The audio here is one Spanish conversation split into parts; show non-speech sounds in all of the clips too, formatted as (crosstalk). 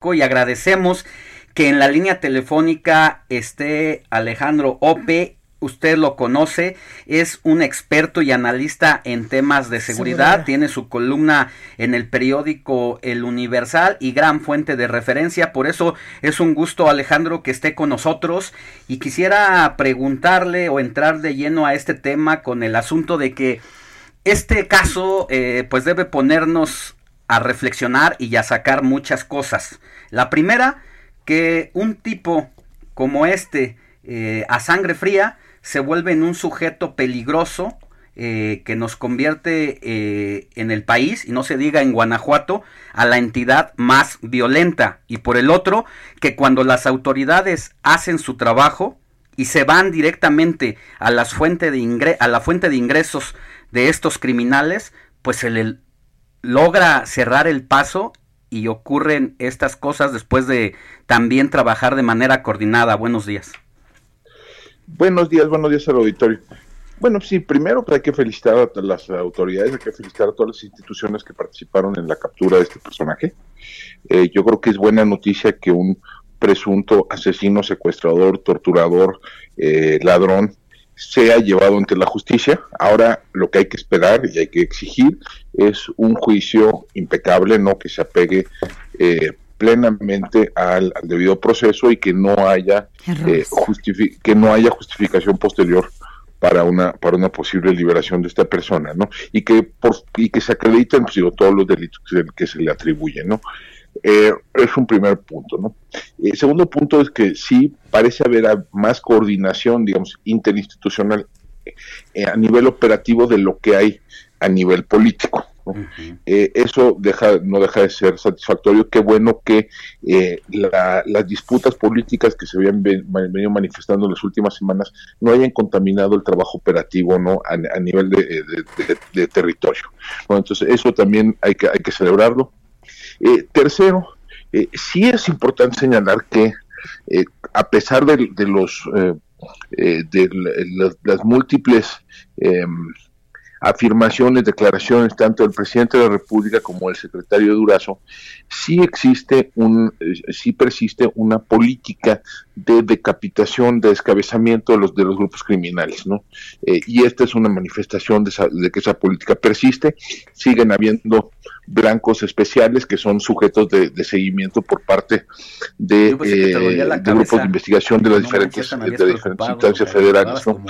Y agradecemos que en la línea telefónica esté Alejandro Ope usted lo conoce, es un experto y analista en temas de seguridad, tiene su columna en el periódico El Universal y gran fuente de referencia, por eso es un gusto Alejandro que esté con nosotros y quisiera preguntarle o entrar de lleno a este tema con el asunto de que este caso eh, pues debe ponernos a reflexionar y a sacar muchas cosas. La primera, que un tipo como este, eh, a sangre fría, se vuelve en un sujeto peligroso eh, que nos convierte eh, en el país, y no se diga en Guanajuato, a la entidad más violenta. Y por el otro, que cuando las autoridades hacen su trabajo y se van directamente a, las fuente de a la fuente de ingresos de estos criminales, pues se le logra cerrar el paso y ocurren estas cosas después de también trabajar de manera coordinada. Buenos días. Buenos días, buenos días al auditorio. Bueno, sí, primero hay que felicitar a las autoridades, hay que felicitar a todas las instituciones que participaron en la captura de este personaje. Eh, yo creo que es buena noticia que un presunto asesino, secuestrador, torturador, eh, ladrón, sea llevado ante la justicia. Ahora lo que hay que esperar y hay que exigir es un juicio impecable, no que se apegue eh, plenamente al, debido proceso y que no haya eh, que no haya justificación posterior para una para una posible liberación de esta persona, ¿no? Y que por y que se acrediten pues, todos los delitos que se, le atribuyen, ¿no? Eh, es un primer punto, ¿no? El segundo punto es que sí parece haber más coordinación, digamos, interinstitucional eh, a nivel operativo de lo que hay a nivel político. Eh, eso deja, no deja de ser satisfactorio. Qué bueno que eh, las disputas políticas que se habían venido manifestando en las últimas semanas no hayan contaminado el trabajo operativo no a, nivel de, territorio. entonces, eso también hay que, hay que celebrarlo. Eh, tercero, sí es importante señalar que a pesar de, los de las, múltiples em, afirmaciones, declaraciones tanto del presidente de la República como del secretario Durazo, sí existe un, eh, sí persiste una política de decapitación, de descabezamiento de los de los grupos criminales, ¿no? Eh, y esta es una manifestación de, de, que esa política persiste. Siguen habiendo blancos especiales que son sujetos de, seguimiento por parte de, eh, grupos de investigación de las diferentes, de diferentes instancias federales. ¿no?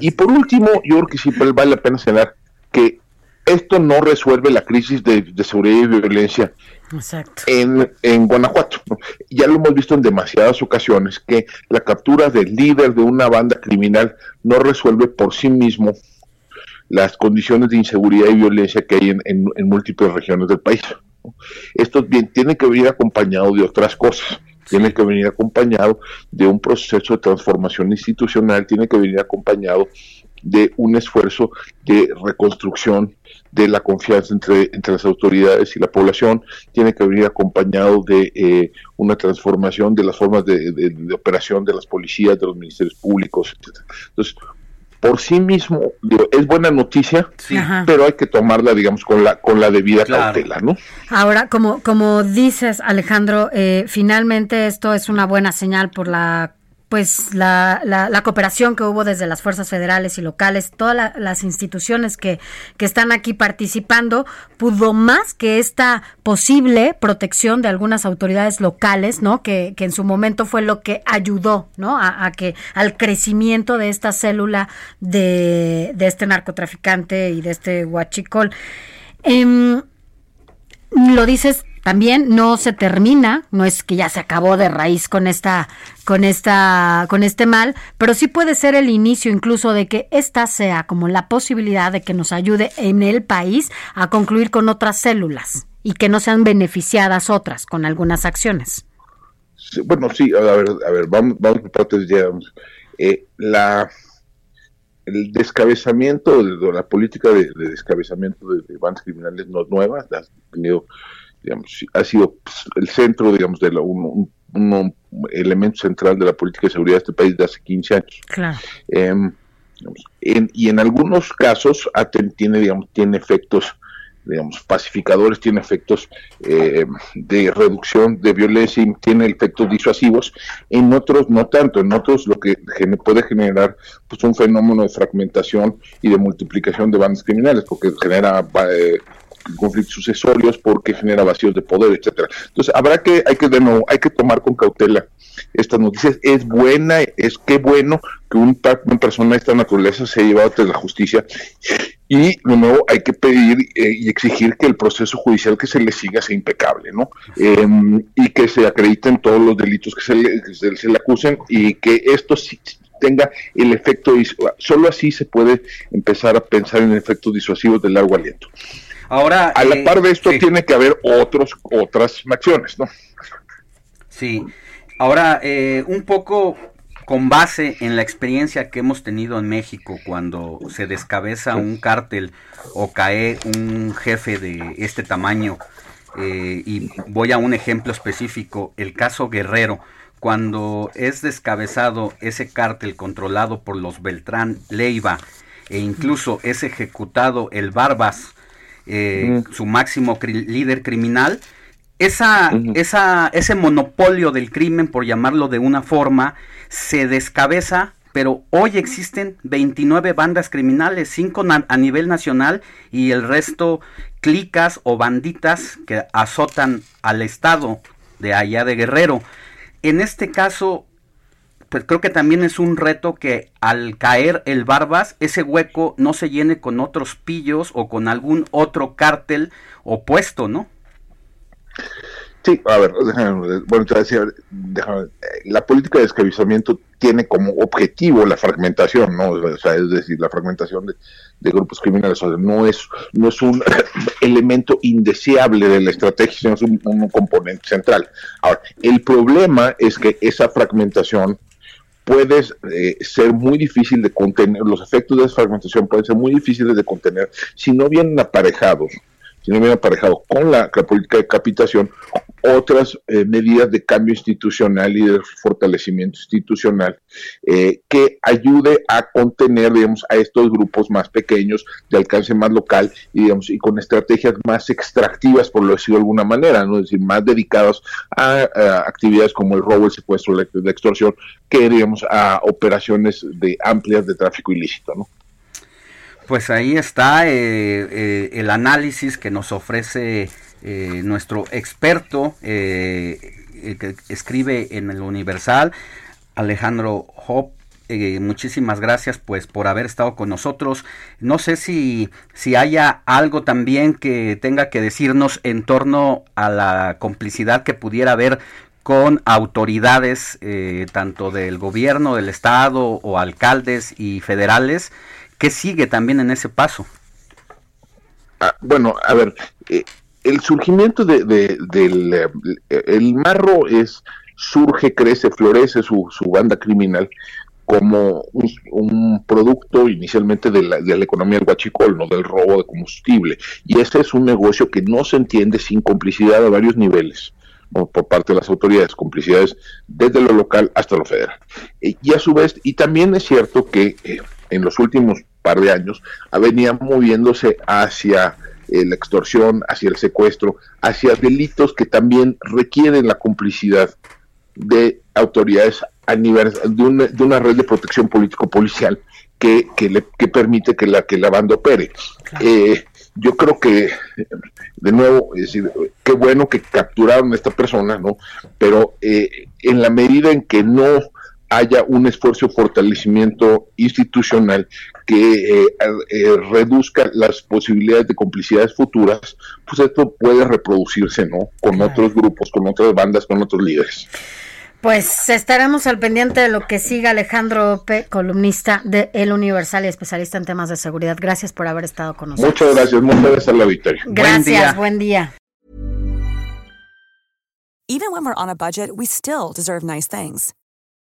Y, por último, yo creo que sí vale la pena señalar que esto no resuelve la crisis de, seguridad y violencia En, en Guanajuato. Ya lo hemos visto en demasiadas ocasiones que la captura del líder de una banda criminal no resuelve por sí mismo las condiciones de inseguridad y violencia que hay en, múltiples regiones del país. Esto bien, tiene que venir acompañado de otras cosas, tiene que venir acompañado de un proceso de transformación institucional, tiene que venir acompañado de un esfuerzo de reconstrucción de la confianza entre, entre las autoridades y la población, tiene que venir acompañado de eh, una transformación de las formas de, de, operación de las policías, de los ministerios públicos, etc. Entonces, por sí mismo es buena noticia, pero hay que tomarla, digamos, con la con la debida cautela, ¿no? Ahora, como como dices, Alejandro, eh, finalmente esto es una buena señal por la pues la, la, cooperación que hubo desde las fuerzas federales y locales, todas las instituciones que, que están aquí participando, pudo más que esta posible protección de algunas autoridades locales, ¿no? Que, que en su momento fue lo que ayudó, ¿no? A, que al crecimiento de esta célula de, de este narcotraficante y de este huachicol. Em, lo dices también no se termina, no es que ya se acabó de raíz con esta, con esta, con este mal, pero sí puede ser el inicio incluso de que esta sea como la posibilidad de que nos ayude en el país a concluir con otras células. y que no sean beneficiadas otras con algunas acciones. bueno, sí, a ver, a ver, vamos, vamos por partes ya. Eh, la, el descabezamiento de, la política de, descabezamiento de, bandas criminales no es nueva, ha tenido, digamos, ha sido pues, el centro, digamos, de un, elemento central de la política de seguridad de este país de hace 15 años. Claro. Em, y en algunos casos tiene, digamos, tiene efectos digamos, pacificadores, tiene efectos eh, de reducción de violencia y tiene efectos disuasivos, en otros no tanto, en otros lo que puede generar pues un fenómeno de fragmentación y de multiplicación de bandas criminales, porque genera eh, conflictos sucesorios, porque genera vacíos de poder, etcétera. Entonces habrá que, hay que de nuevo, hay que tomar con cautela estas noticias. Es buena, es que bueno que un, una persona de esta naturaleza se llevado ante la justicia y de nuevo hay que pedir eh, y exigir que el proceso judicial que se le siga sea impecable, ¿no? Em, y que se acrediten todos los delitos que se le, se, le acusen y que esto tenga el efecto, solo así se puede empezar a pensar en efectos disuasivos de largo aliento. Ahora, a la eh, par de esto tiene que haber otros, otras acciones, ¿no? Sí. Ahora, eh, un poco con base en la experiencia que hemos tenido en México cuando se descabeza un cártel o cae un jefe de este tamaño, eh, y voy a un ejemplo específico, el caso Guerrero, cuando es descabezado ese cártel controlado por los Beltrán Leiva e incluso es ejecutado el Barbas, eh, su máximo líder criminal, esa, esa, ese monopolio del crimen, por llamarlo de una forma, se descabeza, pero hoy existen 29 bandas criminales, 5 a nivel nacional y el resto clicas o banditas que azotan al Estado de allá de Guerrero. En este caso, pues creo que también es un reto que al caer el Barbas, ese hueco no se llene con otros pillos o con algún otro cártel opuesto, ¿no? Sí, a ver, déjame, bueno, te decía, déjame, la política de esclavizamiento tiene como objetivo la fragmentación, ¿no? O sea, es decir, la fragmentación de, grupos criminales, o sea, no es, no es un (laughs) elemento indeseable de la estrategia, sino es un, componente central. Ahora, el problema es que esa fragmentación puede eh, ser muy difícil de contener, los efectos de esa fragmentación pueden ser muy difíciles de contener si no vienen aparejados si no viene aparejado con la, política de capitación otras eh, medidas de cambio institucional y de fortalecimiento institucional eh, que ayude a contener, digamos, a estos grupos más pequeños de alcance más local y, digamos, y con estrategias más extractivas, por lo decirlo de alguna manera, ¿no? Es decir, más dedicados a, actividades como el robo, el secuestro, la, la extorsión, que, digamos, a operaciones de amplias de tráfico ilícito. Pues ahí está eh, eh, el análisis que nos ofrece eh, nuestro experto que escribe en el Universal, Alejandro Hop. muchísimas gracias pues por haber estado con nosotros. No sé si, si haya algo también que tenga que decirnos en torno a la complicidad que pudiera haber con autoridades tanto del gobierno, del estado o alcaldes y federales ¿Qué sigue también en ese paso? Ah, bueno, a ver, eh, el surgimiento de, del eh, el marro es surge, crece, florece su, su banda criminal como un, producto inicialmente de la, de la, economía del guachicol, no del robo de combustible. Y ese es un negocio que no se entiende sin complicidad a varios niveles por parte de las autoridades, complicidades desde lo local hasta lo federal. Eh, y a su vez, y también es cierto que en los últimos par de años, venía moviéndose hacia eh, la extorsión, hacia el secuestro, hacia delitos que también requieren la complicidad de autoridades a nivel de una, de una red de protección político-policial que, que, le, que permite que la, que la banda opere. Eh, yo creo que, de nuevo, es decir, qué bueno que capturaron a esta persona, ¿no? Pero eh, en la medida en que no haya un esfuerzo de fortalecimiento institucional que eh, eh, reduzca las posibilidades de complicidades futuras, pues esto puede reproducirse, ¿no? Con otros grupos, con otras bandas, con otros líderes. Pues estaremos al pendiente de lo que siga Alejandro Ope, columnista de El Universal y especialista en temas de seguridad. Gracias por haber estado con nosotros. Muchas gracias, muchas gracias a la victoria. Gracias, buen día. Even when we're on a budget, we still deserve nice things.